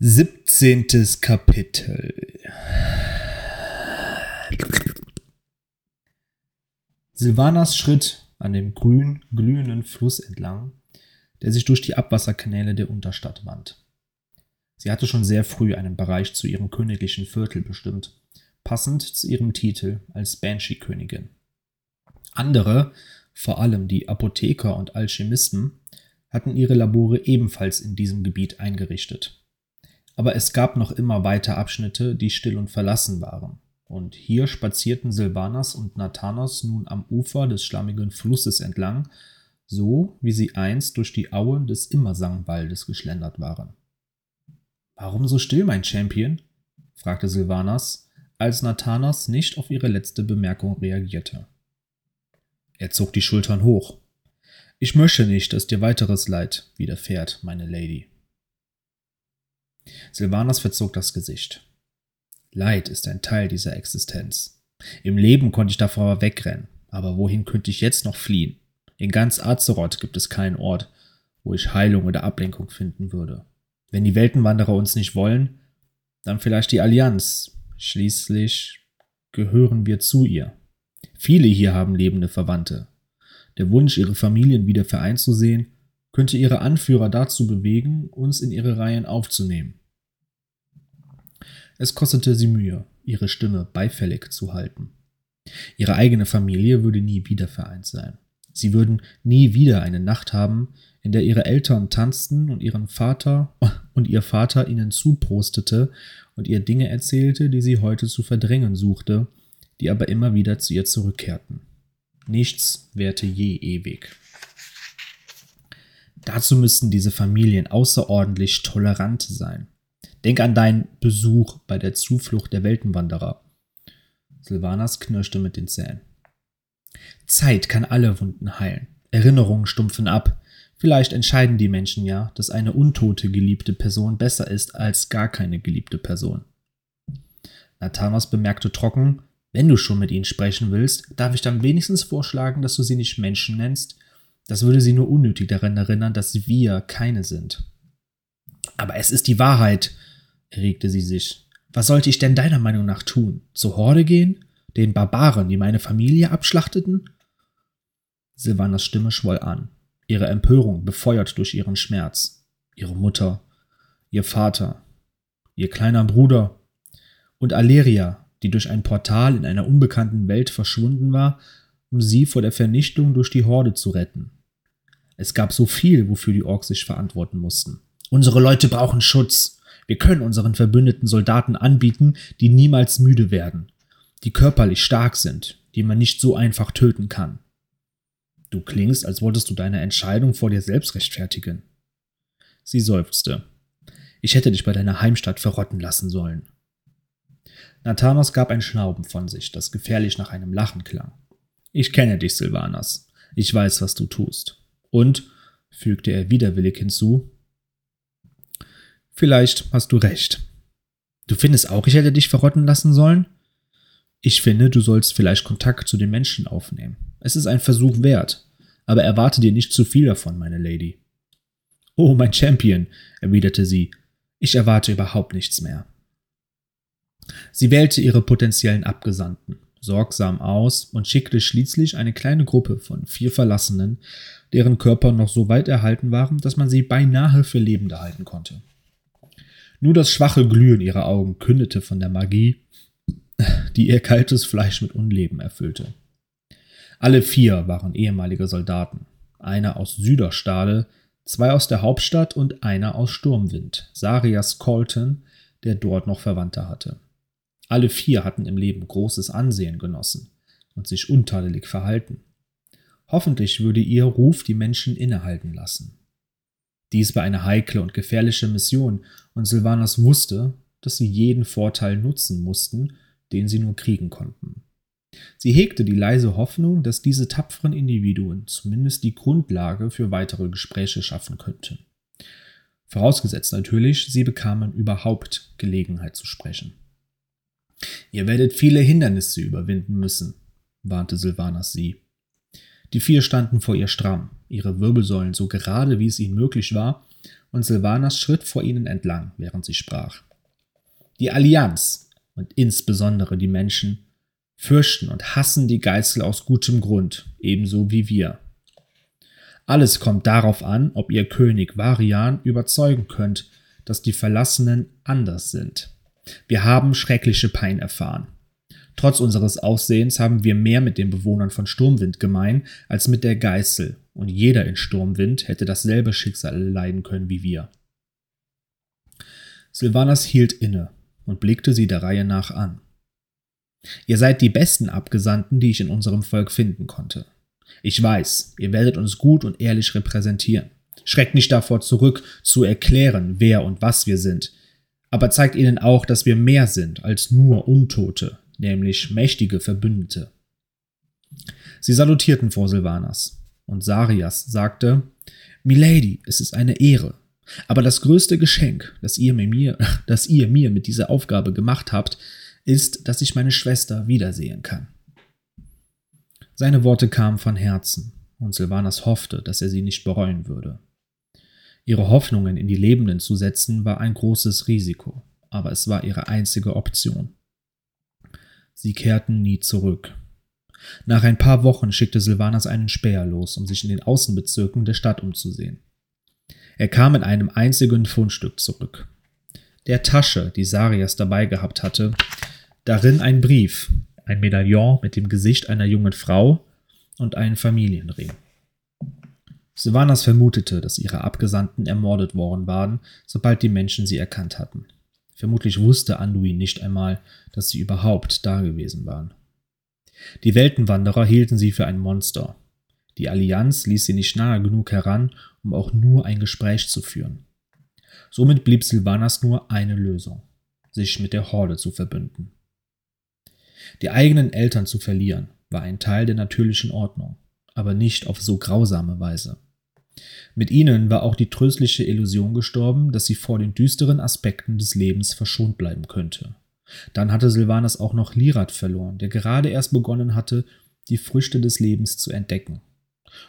Siebzehntes Kapitel Silvanas schritt an dem grün glühenden Fluss entlang, der sich durch die Abwasserkanäle der Unterstadt wand. Sie hatte schon sehr früh einen Bereich zu ihrem königlichen Viertel bestimmt, passend zu ihrem Titel als Banshee-Königin. Andere, vor allem die Apotheker und Alchemisten, hatten ihre Labore ebenfalls in diesem Gebiet eingerichtet. Aber es gab noch immer weite Abschnitte, die still und verlassen waren, und hier spazierten Silvanas und Nathanos nun am Ufer des schlammigen Flusses entlang, so wie sie einst durch die Auen des Immersangwaldes geschlendert waren. Warum so still, mein Champion? fragte Silvanas, als Nathanos nicht auf ihre letzte Bemerkung reagierte. Er zog die Schultern hoch. Ich möchte nicht, dass dir weiteres Leid widerfährt, meine Lady. Silvanas verzog das Gesicht. Leid ist ein Teil dieser Existenz. Im Leben konnte ich davor wegrennen, aber wohin könnte ich jetzt noch fliehen? In ganz Azeroth gibt es keinen Ort, wo ich Heilung oder Ablenkung finden würde. Wenn die Weltenwanderer uns nicht wollen, dann vielleicht die Allianz. Schließlich gehören wir zu ihr. Viele hier haben lebende Verwandte. Der Wunsch, ihre Familien wieder vereint zu sehen, könnte ihre Anführer dazu bewegen, uns in ihre Reihen aufzunehmen. Es kostete sie Mühe, ihre Stimme beifällig zu halten. Ihre eigene Familie würde nie wieder vereint sein. Sie würden nie wieder eine Nacht haben, in der ihre Eltern tanzten und ihren Vater und ihr Vater ihnen zuprostete und ihr Dinge erzählte, die sie heute zu verdrängen suchte, die aber immer wieder zu ihr zurückkehrten. Nichts währte je ewig. Dazu müssten diese Familien außerordentlich tolerant sein. Denk an deinen Besuch bei der Zuflucht der Weltenwanderer. Silvanas knirschte mit den Zähnen. Zeit kann alle Wunden heilen. Erinnerungen stumpfen ab. Vielleicht entscheiden die Menschen ja, dass eine untote geliebte Person besser ist als gar keine geliebte Person. Nathanos bemerkte trocken, wenn du schon mit ihnen sprechen willst, darf ich dann wenigstens vorschlagen, dass du sie nicht Menschen nennst. Das würde sie nur unnötig daran erinnern, dass wir keine sind. Aber es ist die Wahrheit, erregte sie sich. Was sollte ich denn deiner Meinung nach tun? Zur Horde gehen? Den Barbaren, die meine Familie abschlachteten? Silvanas Stimme schwoll an, ihre Empörung befeuert durch ihren Schmerz. Ihre Mutter, ihr Vater, ihr kleiner Bruder und Aleria, die durch ein Portal in einer unbekannten Welt verschwunden war, um sie vor der Vernichtung durch die Horde zu retten. Es gab so viel, wofür die Orks sich verantworten mussten. Unsere Leute brauchen Schutz. Wir können unseren verbündeten Soldaten anbieten, die niemals müde werden, die körperlich stark sind, die man nicht so einfach töten kann. Du klingst, als wolltest du deine Entscheidung vor dir selbst rechtfertigen. Sie seufzte. Ich hätte dich bei deiner Heimstatt verrotten lassen sollen. Nathanos gab ein Schnauben von sich, das gefährlich nach einem Lachen klang. Ich kenne dich, Silvanas. Ich weiß, was du tust. Und, fügte er widerwillig hinzu, vielleicht hast du recht. Du findest auch, ich hätte dich verrotten lassen sollen? Ich finde, du sollst vielleicht Kontakt zu den Menschen aufnehmen. Es ist ein Versuch wert, aber erwarte dir nicht zu viel davon, meine Lady. Oh, mein Champion, erwiderte sie, ich erwarte überhaupt nichts mehr. Sie wählte ihre potenziellen Abgesandten sorgsam aus und schickte schließlich eine kleine Gruppe von vier Verlassenen, deren Körper noch so weit erhalten waren, dass man sie beinahe für lebend halten konnte. Nur das schwache Glühen ihrer Augen kündete von der Magie, die ihr kaltes Fleisch mit Unleben erfüllte. Alle vier waren ehemalige Soldaten, einer aus Süderstade, zwei aus der Hauptstadt und einer aus Sturmwind, Sarias Colton, der dort noch Verwandte hatte. Alle vier hatten im Leben großes Ansehen genossen und sich untadelig verhalten. Hoffentlich würde ihr Ruf die Menschen innehalten lassen. Dies war eine heikle und gefährliche Mission, und Silvanas wusste, dass sie jeden Vorteil nutzen mussten, den sie nur kriegen konnten. Sie hegte die leise Hoffnung, dass diese tapferen Individuen zumindest die Grundlage für weitere Gespräche schaffen könnten. Vorausgesetzt natürlich, sie bekamen überhaupt Gelegenheit zu sprechen. Ihr werdet viele Hindernisse überwinden müssen, warnte Silvanas sie. Die vier standen vor ihr stramm, ihre Wirbelsäulen so gerade wie es ihnen möglich war, und Sylvanas schritt vor ihnen entlang, während sie sprach. Die Allianz und insbesondere die Menschen fürchten und hassen die Geißel aus gutem Grund, ebenso wie wir. Alles kommt darauf an, ob ihr König Varian überzeugen könnt, dass die Verlassenen anders sind. Wir haben schreckliche Pein erfahren. Trotz unseres Aussehens haben wir mehr mit den Bewohnern von Sturmwind gemein als mit der Geißel, und jeder in Sturmwind hätte dasselbe Schicksal leiden können wie wir. Sylvanas hielt inne und blickte sie der Reihe nach an. Ihr seid die besten Abgesandten, die ich in unserem Volk finden konnte. Ich weiß, ihr werdet uns gut und ehrlich repräsentieren. Schreckt nicht davor zurück, zu erklären, wer und was wir sind. Aber zeigt ihnen auch, dass wir mehr sind als nur Untote, nämlich mächtige Verbündete. Sie salutierten vor Silvanas, und Sarias sagte, Milady, es ist eine Ehre. Aber das größte Geschenk, das ihr mir, das ihr mir mit dieser Aufgabe gemacht habt, ist, dass ich meine Schwester wiedersehen kann. Seine Worte kamen von Herzen, und Silvanas hoffte, dass er sie nicht bereuen würde. Ihre Hoffnungen in die Lebenden zu setzen war ein großes Risiko, aber es war ihre einzige Option. Sie kehrten nie zurück. Nach ein paar Wochen schickte Silvanas einen Späher los, um sich in den Außenbezirken der Stadt umzusehen. Er kam mit einem einzigen Fundstück zurück. Der Tasche, die Sarias dabei gehabt hatte, darin ein Brief, ein Medaillon mit dem Gesicht einer jungen Frau und einen Familienring. Sylvanas vermutete, dass ihre Abgesandten ermordet worden waren, sobald die Menschen sie erkannt hatten. Vermutlich wusste Anduin nicht einmal, dass sie überhaupt da gewesen waren. Die Weltenwanderer hielten sie für ein Monster. Die Allianz ließ sie nicht nahe genug heran, um auch nur ein Gespräch zu führen. Somit blieb Sylvanas nur eine Lösung, sich mit der Horde zu verbünden. Die eigenen Eltern zu verlieren, war ein Teil der natürlichen Ordnung, aber nicht auf so grausame Weise. Mit ihnen war auch die tröstliche Illusion gestorben, dass sie vor den düsteren Aspekten des Lebens verschont bleiben könnte. Dann hatte Silvanas auch noch Lirat verloren, der gerade erst begonnen hatte, die Früchte des Lebens zu entdecken.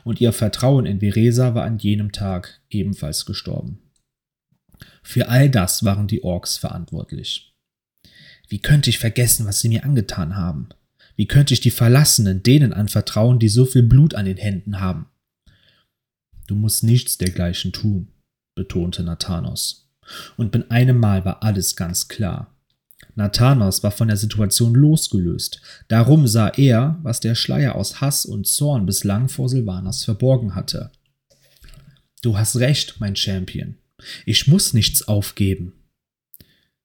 Und ihr Vertrauen in Veresa war an jenem Tag ebenfalls gestorben. Für all das waren die Orks verantwortlich. Wie könnte ich vergessen, was sie mir angetan haben? Wie könnte ich die Verlassenen denen anvertrauen, die so viel Blut an den Händen haben? Du musst nichts dergleichen tun, betonte Nathanos. Und mit einem Mal war alles ganz klar. Nathanos war von der Situation losgelöst. Darum sah er, was der Schleier aus Hass und Zorn bislang vor Silvanas verborgen hatte. Du hast recht, mein Champion. Ich muss nichts aufgeben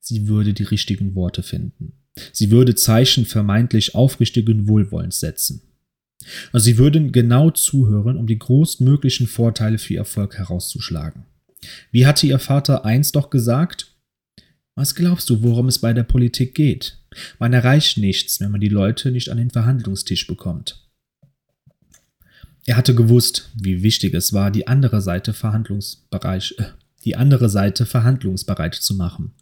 sie würde die richtigen Worte finden. Sie würde Zeichen vermeintlich aufrichtigen Wohlwollens setzen. Und sie würden genau zuhören, um die größtmöglichen Vorteile für ihr Erfolg herauszuschlagen. Wie hatte ihr Vater einst doch gesagt? Was glaubst du, worum es bei der Politik geht? Man erreicht nichts, wenn man die Leute nicht an den Verhandlungstisch bekommt. Er hatte gewusst, wie wichtig es war, die andere Seite verhandlungsbereit, äh, die andere Seite verhandlungsbereit zu machen.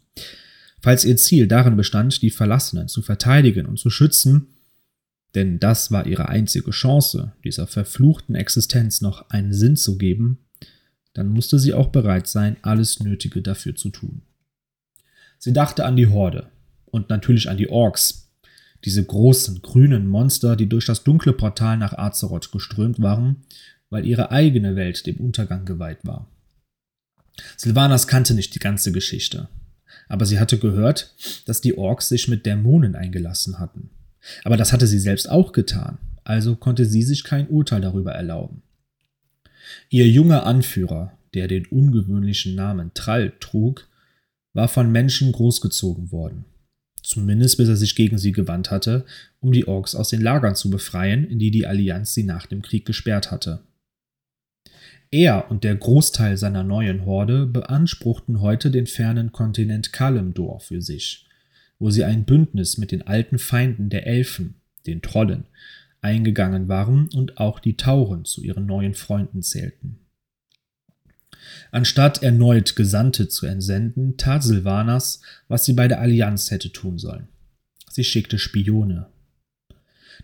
Falls ihr Ziel darin bestand, die Verlassenen zu verteidigen und zu schützen, denn das war ihre einzige Chance, dieser verfluchten Existenz noch einen Sinn zu geben, dann musste sie auch bereit sein, alles Nötige dafür zu tun. Sie dachte an die Horde und natürlich an die Orks, diese großen grünen Monster, die durch das dunkle Portal nach Azeroth geströmt waren, weil ihre eigene Welt dem Untergang geweiht war. Sylvanas kannte nicht die ganze Geschichte, aber sie hatte gehört, dass die Orks sich mit Dämonen eingelassen hatten. Aber das hatte sie selbst auch getan, also konnte sie sich kein Urteil darüber erlauben. Ihr junger Anführer, der den ungewöhnlichen Namen Trall trug, war von Menschen großgezogen worden. Zumindest bis er sich gegen sie gewandt hatte, um die Orks aus den Lagern zu befreien, in die die Allianz sie nach dem Krieg gesperrt hatte. Er und der Großteil seiner neuen Horde beanspruchten heute den fernen Kontinent Kalimdor für sich, wo sie ein Bündnis mit den alten Feinden der Elfen, den Trollen, eingegangen waren und auch die Tauren zu ihren neuen Freunden zählten. Anstatt erneut Gesandte zu entsenden, tat Silvanas, was sie bei der Allianz hätte tun sollen. Sie schickte Spione,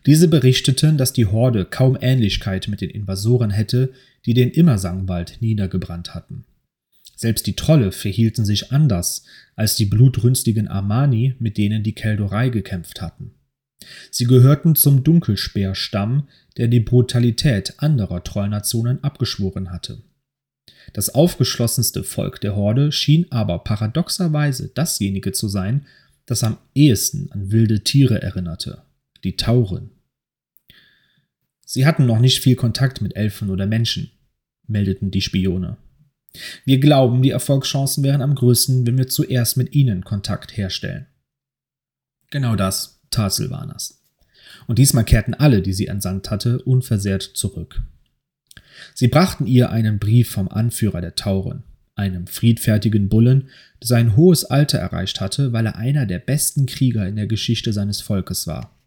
diese berichteten, dass die Horde kaum Ähnlichkeit mit den Invasoren hätte, die den Immersangwald niedergebrannt hatten. Selbst die Trolle verhielten sich anders als die blutrünstigen Amani, mit denen die Keldorei gekämpft hatten. Sie gehörten zum Dunkelspeerstamm, der die Brutalität anderer Trollnationen abgeschworen hatte. Das aufgeschlossenste Volk der Horde schien aber paradoxerweise dasjenige zu sein, das am ehesten an wilde Tiere erinnerte, die Tauren. Sie hatten noch nicht viel Kontakt mit Elfen oder Menschen, meldeten die Spione. Wir glauben, die Erfolgschancen wären am größten, wenn wir zuerst mit ihnen Kontakt herstellen. Genau das tat Silvanas. Und diesmal kehrten alle, die sie entsandt hatte, unversehrt zurück. Sie brachten ihr einen Brief vom Anführer der Tauren, einem friedfertigen Bullen, der sein hohes Alter erreicht hatte, weil er einer der besten Krieger in der Geschichte seines Volkes war.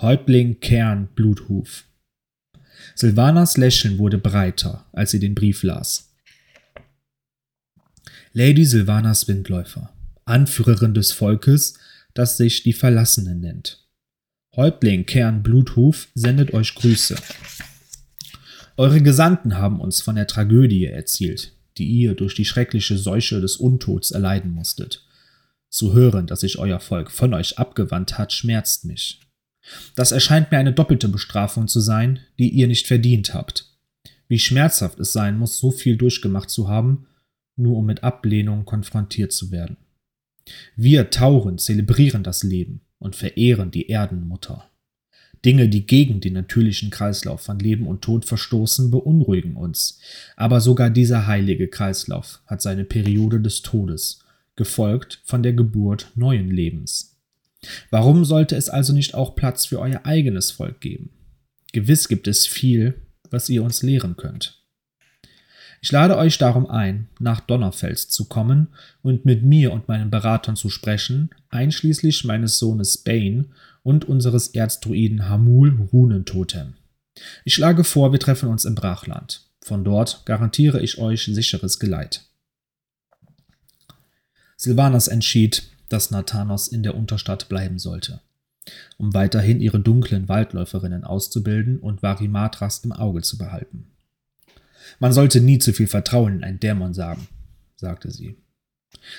Häuptling Kern Bluthuf. Silvanas Lächeln wurde breiter, als sie den Brief las. Lady Silvanas Windläufer, Anführerin des Volkes, das sich die Verlassenen nennt. Häuptling Kern Bluthuf sendet euch Grüße. Eure Gesandten haben uns von der Tragödie erzählt, die ihr durch die schreckliche Seuche des Untods erleiden musstet. Zu hören, dass sich euer Volk von euch abgewandt hat, schmerzt mich. Das erscheint mir eine doppelte Bestrafung zu sein, die ihr nicht verdient habt. Wie schmerzhaft es sein muss, so viel durchgemacht zu haben, nur um mit Ablehnung konfrontiert zu werden. Wir Tauren zelebrieren das Leben und verehren die Erdenmutter. Dinge, die gegen den natürlichen Kreislauf von Leben und Tod verstoßen, beunruhigen uns. Aber sogar dieser heilige Kreislauf hat seine Periode des Todes, gefolgt von der Geburt neuen Lebens. Warum sollte es also nicht auch Platz für euer eigenes Volk geben? Gewiss gibt es viel, was ihr uns lehren könnt. Ich lade euch darum ein, nach Donnerfels zu kommen und mit mir und meinen Beratern zu sprechen, einschließlich meines Sohnes Bane und unseres Erzdruiden Hamul Runentotem. Ich schlage vor, wir treffen uns im Brachland. Von dort garantiere ich euch sicheres Geleit. Silvanas entschied, dass Nathanos in der Unterstadt bleiben sollte, um weiterhin ihre dunklen Waldläuferinnen auszubilden und Varimatras im Auge zu behalten. Man sollte nie zu viel Vertrauen in einen Dämon sagen, sagte sie.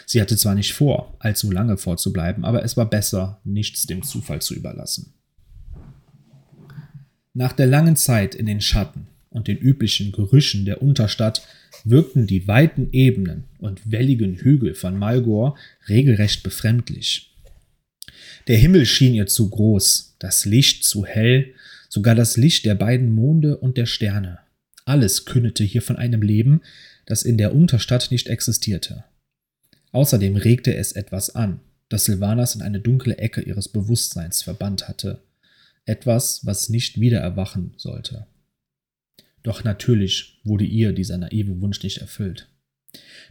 Sie hatte zwar nicht vor, allzu lange vorzubleiben, aber es war besser, nichts dem Zufall zu überlassen. Nach der langen Zeit in den Schatten und den üblichen Gerüchen der Unterstadt wirkten die weiten Ebenen und welligen Hügel von Malgor regelrecht befremdlich. Der Himmel schien ihr zu groß, das Licht zu hell, sogar das Licht der beiden Monde und der Sterne. Alles kündete hier von einem Leben, das in der Unterstadt nicht existierte. Außerdem regte es etwas an, das Silvanas in eine dunkle Ecke ihres Bewusstseins verbannt hatte. Etwas, was nicht wieder erwachen sollte. Doch natürlich wurde ihr dieser naive Wunsch nicht erfüllt.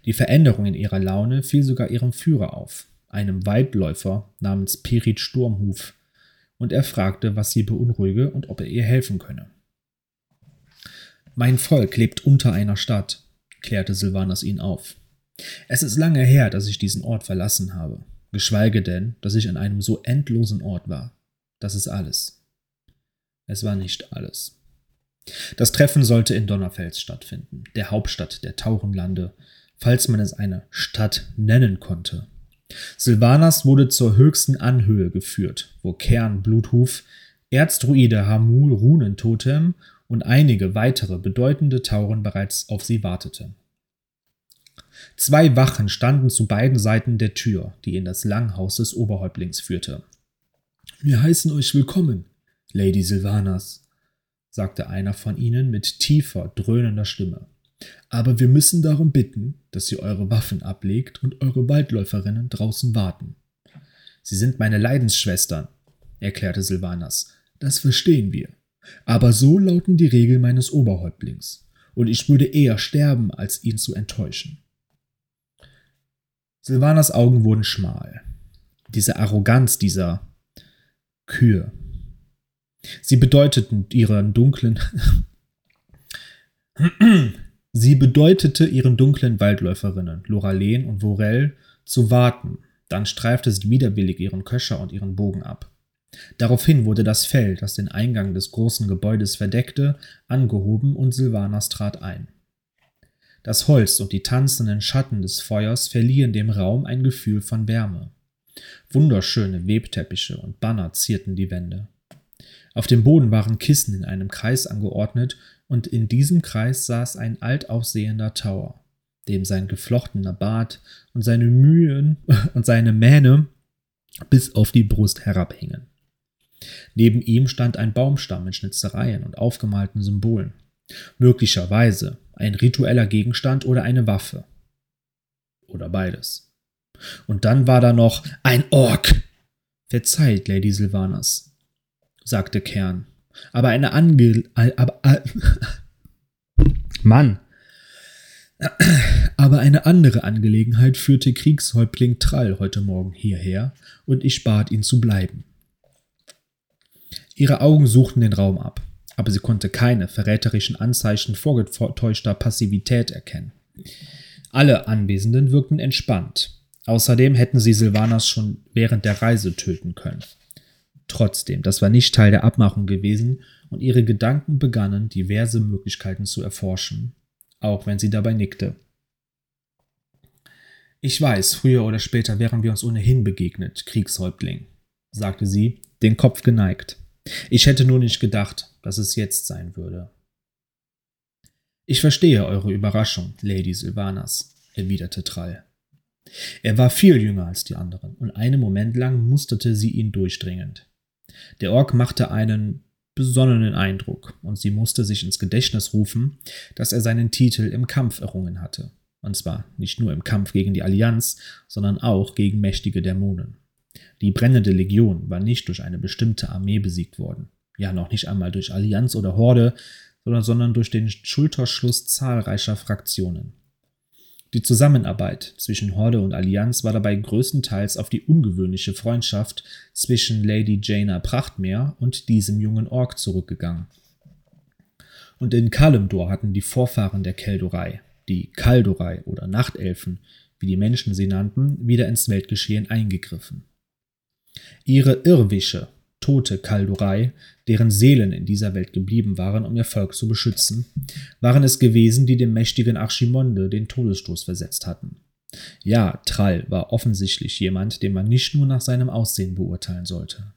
Die Veränderung in ihrer Laune fiel sogar ihrem Führer auf, einem Waldläufer namens Perit Sturmhuf, und er fragte, was sie beunruhige und ob er ihr helfen könne. Mein Volk lebt unter einer Stadt, klärte Silvanas ihn auf. Es ist lange her, dass ich diesen Ort verlassen habe, geschweige denn, dass ich an einem so endlosen Ort war. Das ist alles. Es war nicht alles. Das Treffen sollte in Donnerfels stattfinden, der Hauptstadt der Tauchenlande, falls man es eine Stadt nennen konnte. Silvanas wurde zur höchsten Anhöhe geführt, wo Kern Bluthuf, Erzdruide Hamul Runentotem und einige weitere bedeutende Tauren bereits auf sie warteten. Zwei Wachen standen zu beiden Seiten der Tür, die in das Langhaus des Oberhäuptlings führte. Wir heißen euch willkommen, Lady Silvanas, sagte einer von ihnen mit tiefer, dröhnender Stimme. Aber wir müssen darum bitten, dass ihr eure Waffen ablegt und eure Waldläuferinnen draußen warten. Sie sind meine Leidensschwestern, erklärte Silvanas. Das verstehen wir. Aber so lauten die Regeln meines Oberhäuptlings, und ich würde eher sterben, als ihn zu enttäuschen. Silvanas Augen wurden schmal. Diese Arroganz dieser Kühe. Sie bedeuteten ihren dunklen. Sie bedeutete ihren dunklen Waldläuferinnen, Loralen und Vorel, zu warten. Dann streifte sie widerwillig ihren Köcher und ihren Bogen ab. Daraufhin wurde das Fell, das den Eingang des großen Gebäudes verdeckte, angehoben und Silvanas trat ein. Das Holz und die tanzenden Schatten des Feuers verliehen dem Raum ein Gefühl von Wärme. Wunderschöne Webteppiche und Banner zierten die Wände. Auf dem Boden waren Kissen in einem Kreis angeordnet, und in diesem Kreis saß ein alt aussehender Tower, dem sein geflochtener Bart und seine Mühen und seine Mähne bis auf die Brust herabhingen. Neben ihm stand ein Baumstamm mit Schnitzereien und aufgemalten Symbolen. Möglicherweise ein ritueller Gegenstand oder eine Waffe. Oder beides. Und dann war da noch ein Ork. Verzeiht, Lady Sylvanas, sagte Kern. Aber eine Ange... Aber, Mann. Aber eine andere Angelegenheit führte Kriegshäuptling Trall heute Morgen hierher, und ich bat ihn zu bleiben. Ihre Augen suchten den Raum ab, aber sie konnte keine verräterischen Anzeichen vorgetäuschter Passivität erkennen. Alle Anwesenden wirkten entspannt. Außerdem hätten sie Silvanas schon während der Reise töten können. Trotzdem, das war nicht Teil der Abmachung gewesen und ihre Gedanken begannen, diverse Möglichkeiten zu erforschen, auch wenn sie dabei nickte. Ich weiß, früher oder später wären wir uns ohnehin begegnet, Kriegshäuptling, sagte sie, den Kopf geneigt. Ich hätte nur nicht gedacht, dass es jetzt sein würde. Ich verstehe eure Überraschung, Lady Sylvanas, erwiderte Trall. Er war viel jünger als die anderen, und einen Moment lang musterte sie ihn durchdringend. Der Ork machte einen besonnenen Eindruck, und sie musste sich ins Gedächtnis rufen, dass er seinen Titel im Kampf errungen hatte. Und zwar nicht nur im Kampf gegen die Allianz, sondern auch gegen mächtige Dämonen. Die brennende Legion war nicht durch eine bestimmte Armee besiegt worden, ja noch nicht einmal durch Allianz oder Horde, sondern durch den Schulterschluss zahlreicher Fraktionen. Die Zusammenarbeit zwischen Horde und Allianz war dabei größtenteils auf die ungewöhnliche Freundschaft zwischen Lady Jaina Prachtmeer und diesem jungen Ork zurückgegangen. Und in Kalimdor hatten die Vorfahren der Keldorei, die Kaldorei oder Nachtelfen, wie die Menschen sie nannten, wieder ins Weltgeschehen eingegriffen. Ihre Irrwische, tote Kaldorei, deren Seelen in dieser Welt geblieben waren, um ihr Volk zu beschützen, waren es gewesen, die dem mächtigen Archimonde den Todesstoß versetzt hatten. Ja, Trall war offensichtlich jemand, den man nicht nur nach seinem Aussehen beurteilen sollte.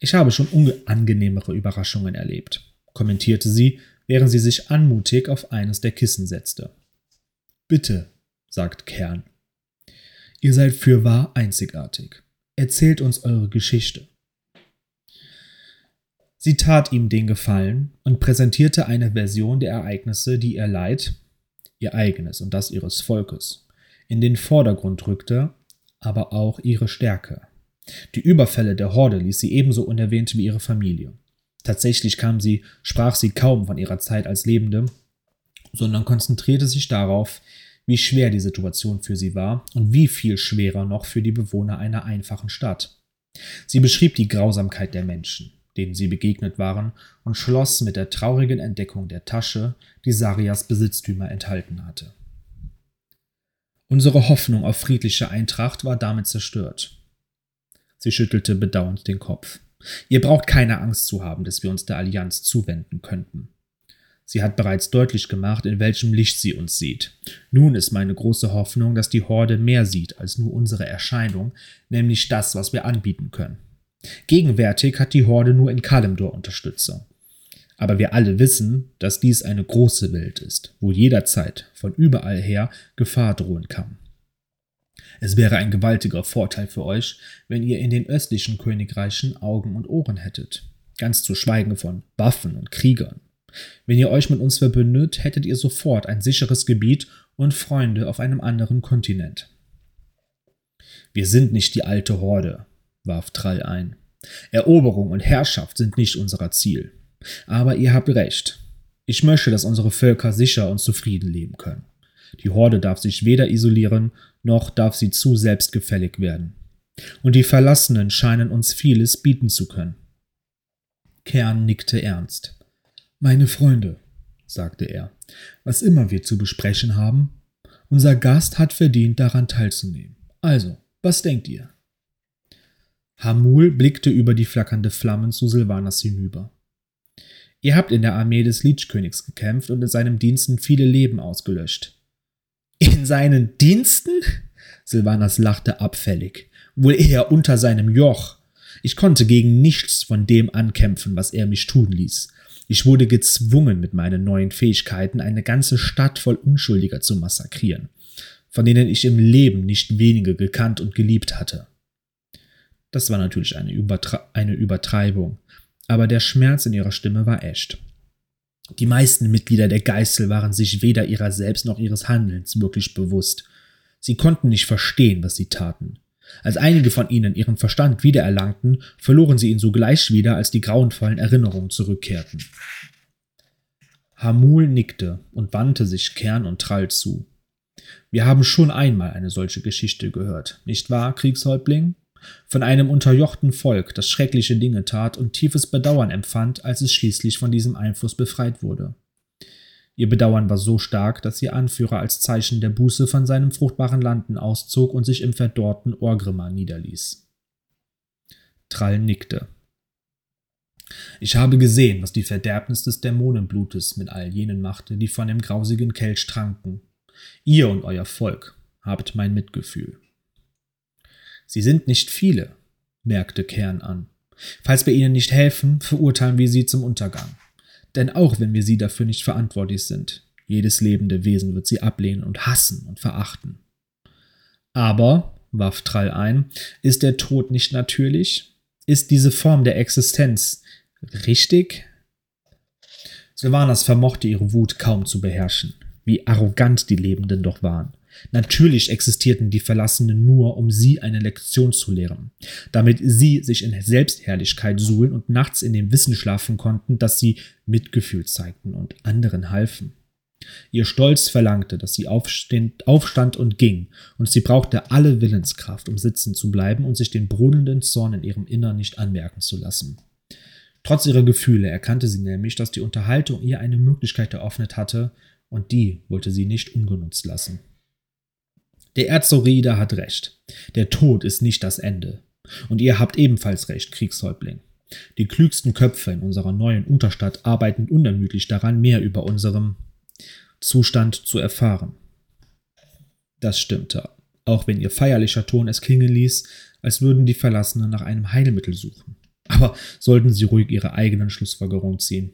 Ich habe schon unangenehmere Überraschungen erlebt, kommentierte sie, während sie sich anmutig auf eines der Kissen setzte. Bitte, sagt Kern. Ihr seid fürwahr einzigartig. Erzählt uns eure Geschichte. Sie tat ihm den Gefallen und präsentierte eine Version der Ereignisse, die ihr Leid, ihr eigenes und das ihres Volkes, in den Vordergrund rückte, aber auch ihre Stärke. Die Überfälle der Horde ließ sie ebenso unerwähnt wie ihre Familie. Tatsächlich kam sie, sprach sie kaum von ihrer Zeit als Lebende, sondern konzentrierte sich darauf, wie schwer die Situation für sie war und wie viel schwerer noch für die Bewohner einer einfachen Stadt. Sie beschrieb die Grausamkeit der Menschen, denen sie begegnet waren, und schloss mit der traurigen Entdeckung der Tasche, die Sarias Besitztümer enthalten hatte. Unsere Hoffnung auf friedliche Eintracht war damit zerstört. Sie schüttelte bedauernd den Kopf. Ihr braucht keine Angst zu haben, dass wir uns der Allianz zuwenden könnten. Sie hat bereits deutlich gemacht, in welchem Licht sie uns sieht. Nun ist meine große Hoffnung, dass die Horde mehr sieht als nur unsere Erscheinung, nämlich das, was wir anbieten können. Gegenwärtig hat die Horde nur in Kalimdor Unterstützer. Aber wir alle wissen, dass dies eine große Welt ist, wo jederzeit von überall her Gefahr drohen kann. Es wäre ein gewaltiger Vorteil für euch, wenn ihr in den östlichen Königreichen Augen und Ohren hättet, ganz zu schweigen von Waffen und Kriegern. Wenn ihr euch mit uns verbündet, hättet ihr sofort ein sicheres Gebiet und Freunde auf einem anderen Kontinent. Wir sind nicht die alte Horde, warf Trall ein. Eroberung und Herrschaft sind nicht unser Ziel. Aber ihr habt recht. Ich möchte, dass unsere Völker sicher und zufrieden leben können. Die Horde darf sich weder isolieren, noch darf sie zu selbstgefällig werden. Und die Verlassenen scheinen uns vieles bieten zu können. Kern nickte ernst. Meine Freunde, sagte er, was immer wir zu besprechen haben, unser Gast hat verdient, daran teilzunehmen. Also, was denkt ihr? Hamul blickte über die flackernde Flammen zu Silvanas hinüber. Ihr habt in der Armee des Lichkönigs gekämpft und in seinem Diensten viele Leben ausgelöscht. In seinen Diensten? Silvanas lachte abfällig. Wohl eher unter seinem Joch. Ich konnte gegen nichts von dem ankämpfen, was er mich tun ließ. Ich wurde gezwungen, mit meinen neuen Fähigkeiten eine ganze Stadt voll Unschuldiger zu massakrieren, von denen ich im Leben nicht wenige gekannt und geliebt hatte. Das war natürlich eine, Übertre eine Übertreibung, aber der Schmerz in ihrer Stimme war echt. Die meisten Mitglieder der Geißel waren sich weder ihrer selbst noch ihres Handelns wirklich bewusst. Sie konnten nicht verstehen, was sie taten. Als einige von ihnen ihren Verstand wiedererlangten, verloren sie ihn sogleich wieder, als die grauenvollen Erinnerungen zurückkehrten. Hamul nickte und wandte sich Kern und Trall zu. Wir haben schon einmal eine solche Geschichte gehört, nicht wahr, Kriegshäuptling? Von einem unterjochten Volk, das schreckliche Dinge tat und tiefes Bedauern empfand, als es schließlich von diesem Einfluss befreit wurde. Ihr Bedauern war so stark, dass ihr Anführer als Zeichen der Buße von seinem fruchtbaren Landen auszog und sich im verdorrten Orgrimmar niederließ. Trall nickte. Ich habe gesehen, was die Verderbnis des Dämonenblutes mit all jenen machte, die von dem grausigen Kelch tranken. Ihr und euer Volk habt mein Mitgefühl. Sie sind nicht viele, merkte Kern an. Falls wir ihnen nicht helfen, verurteilen wir sie zum Untergang. Denn auch wenn wir sie dafür nicht verantwortlich sind, jedes lebende Wesen wird sie ablehnen und hassen und verachten. Aber, warf Trall ein, ist der Tod nicht natürlich? Ist diese Form der Existenz richtig? Sylvanas vermochte ihre Wut kaum zu beherrschen. Wie arrogant die Lebenden doch waren. Natürlich existierten die Verlassenen nur, um sie eine Lektion zu lehren, damit sie sich in Selbstherrlichkeit suhlen und nachts in dem Wissen schlafen konnten, dass sie Mitgefühl zeigten und anderen halfen. Ihr Stolz verlangte, dass sie aufstand und ging, und sie brauchte alle Willenskraft, um sitzen zu bleiben und sich den brodelnden Zorn in ihrem Innern nicht anmerken zu lassen. Trotz ihrer Gefühle erkannte sie nämlich, dass die Unterhaltung ihr eine Möglichkeit eröffnet hatte, und die wollte sie nicht ungenutzt lassen. Der Erzoride hat recht. Der Tod ist nicht das Ende. Und ihr habt ebenfalls recht, Kriegshäuptling. Die klügsten Köpfe in unserer neuen Unterstadt arbeiten unermüdlich daran, mehr über unserem Zustand zu erfahren. Das stimmte, auch wenn ihr feierlicher Ton es klingen ließ, als würden die Verlassenen nach einem Heilmittel suchen. Aber sollten sie ruhig ihre eigenen Schlussfolgerungen ziehen.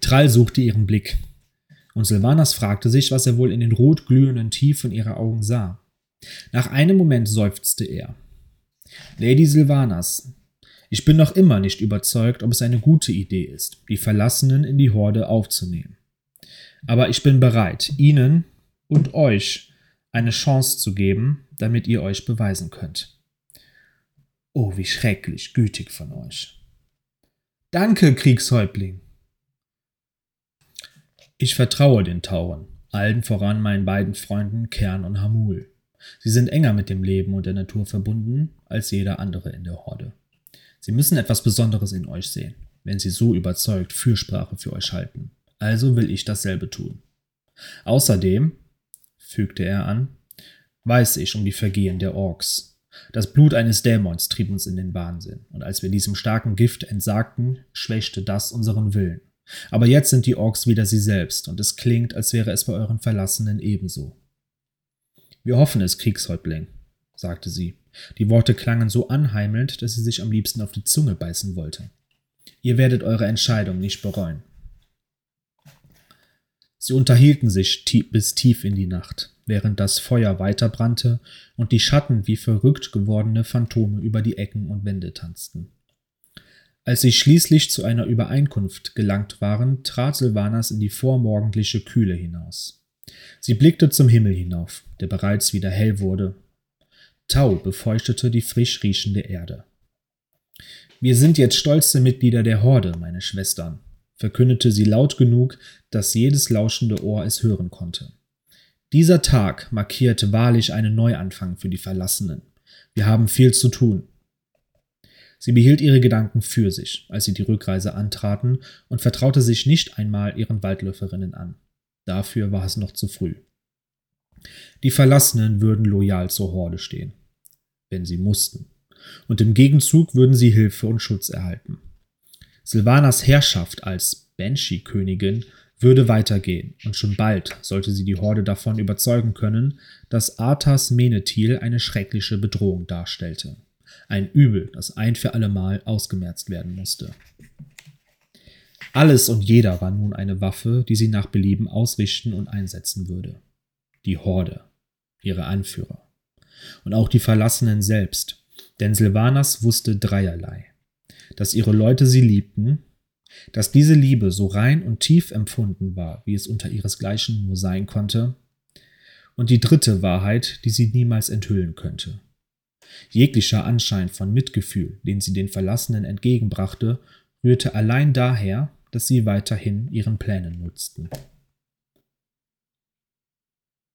Trall suchte ihren Blick, und Silvanas fragte sich, was er wohl in den rot glühenden Tiefen ihrer Augen sah. Nach einem Moment seufzte er. Lady Silvanas, ich bin noch immer nicht überzeugt, ob es eine gute Idee ist, die Verlassenen in die Horde aufzunehmen. Aber ich bin bereit, Ihnen und euch eine Chance zu geben, damit ihr euch beweisen könnt. Oh, wie schrecklich gütig von euch. Danke, Kriegshäuptling. Ich vertraue den Tauren, allen voran meinen beiden Freunden Kern und Hamul. Sie sind enger mit dem Leben und der Natur verbunden als jeder andere in der Horde. Sie müssen etwas Besonderes in euch sehen, wenn sie so überzeugt Fürsprache für euch halten. Also will ich dasselbe tun. Außerdem, fügte er an, weiß ich um die Vergehen der Orks. Das Blut eines Dämons trieb uns in den Wahnsinn, und als wir diesem starken Gift entsagten, schwächte das unseren Willen. Aber jetzt sind die Orks wieder sie selbst, und es klingt, als wäre es bei euren Verlassenen ebenso. Wir hoffen es, Kriegshäuptling, sagte sie. Die Worte klangen so anheimelnd, dass sie sich am liebsten auf die Zunge beißen wollte. Ihr werdet eure Entscheidung nicht bereuen. Sie unterhielten sich tief bis tief in die Nacht, während das Feuer weiter brannte und die Schatten wie verrückt gewordene Phantome über die Ecken und Wände tanzten. Als sie schließlich zu einer Übereinkunft gelangt waren, trat Silvanas in die vormorgendliche Kühle hinaus. Sie blickte zum Himmel hinauf, der bereits wieder hell wurde. Tau befeuchtete die frisch riechende Erde. Wir sind jetzt stolze Mitglieder der Horde, meine Schwestern, verkündete sie laut genug, dass jedes lauschende Ohr es hören konnte. Dieser Tag markierte wahrlich einen Neuanfang für die Verlassenen. Wir haben viel zu tun. Sie behielt ihre Gedanken für sich, als sie die Rückreise antraten, und vertraute sich nicht einmal ihren Waldläuferinnen an. Dafür war es noch zu früh. Die Verlassenen würden loyal zur Horde stehen, wenn sie mussten, und im Gegenzug würden sie Hilfe und Schutz erhalten. Silvanas Herrschaft als Banshee-Königin würde weitergehen, und schon bald sollte sie die Horde davon überzeugen können, dass Arthas Menethil eine schreckliche Bedrohung darstellte. Ein Übel, das ein für allemal ausgemerzt werden musste. Alles und jeder war nun eine Waffe, die sie nach Belieben ausrichten und einsetzen würde. Die Horde, ihre Anführer. Und auch die Verlassenen selbst, denn Silvanas wusste dreierlei. Dass ihre Leute sie liebten, dass diese Liebe so rein und tief empfunden war, wie es unter ihresgleichen nur sein konnte, und die dritte Wahrheit, die sie niemals enthüllen könnte. Jeglicher Anschein von Mitgefühl, den sie den Verlassenen entgegenbrachte, rührte allein daher, dass sie weiterhin ihren Plänen nutzten.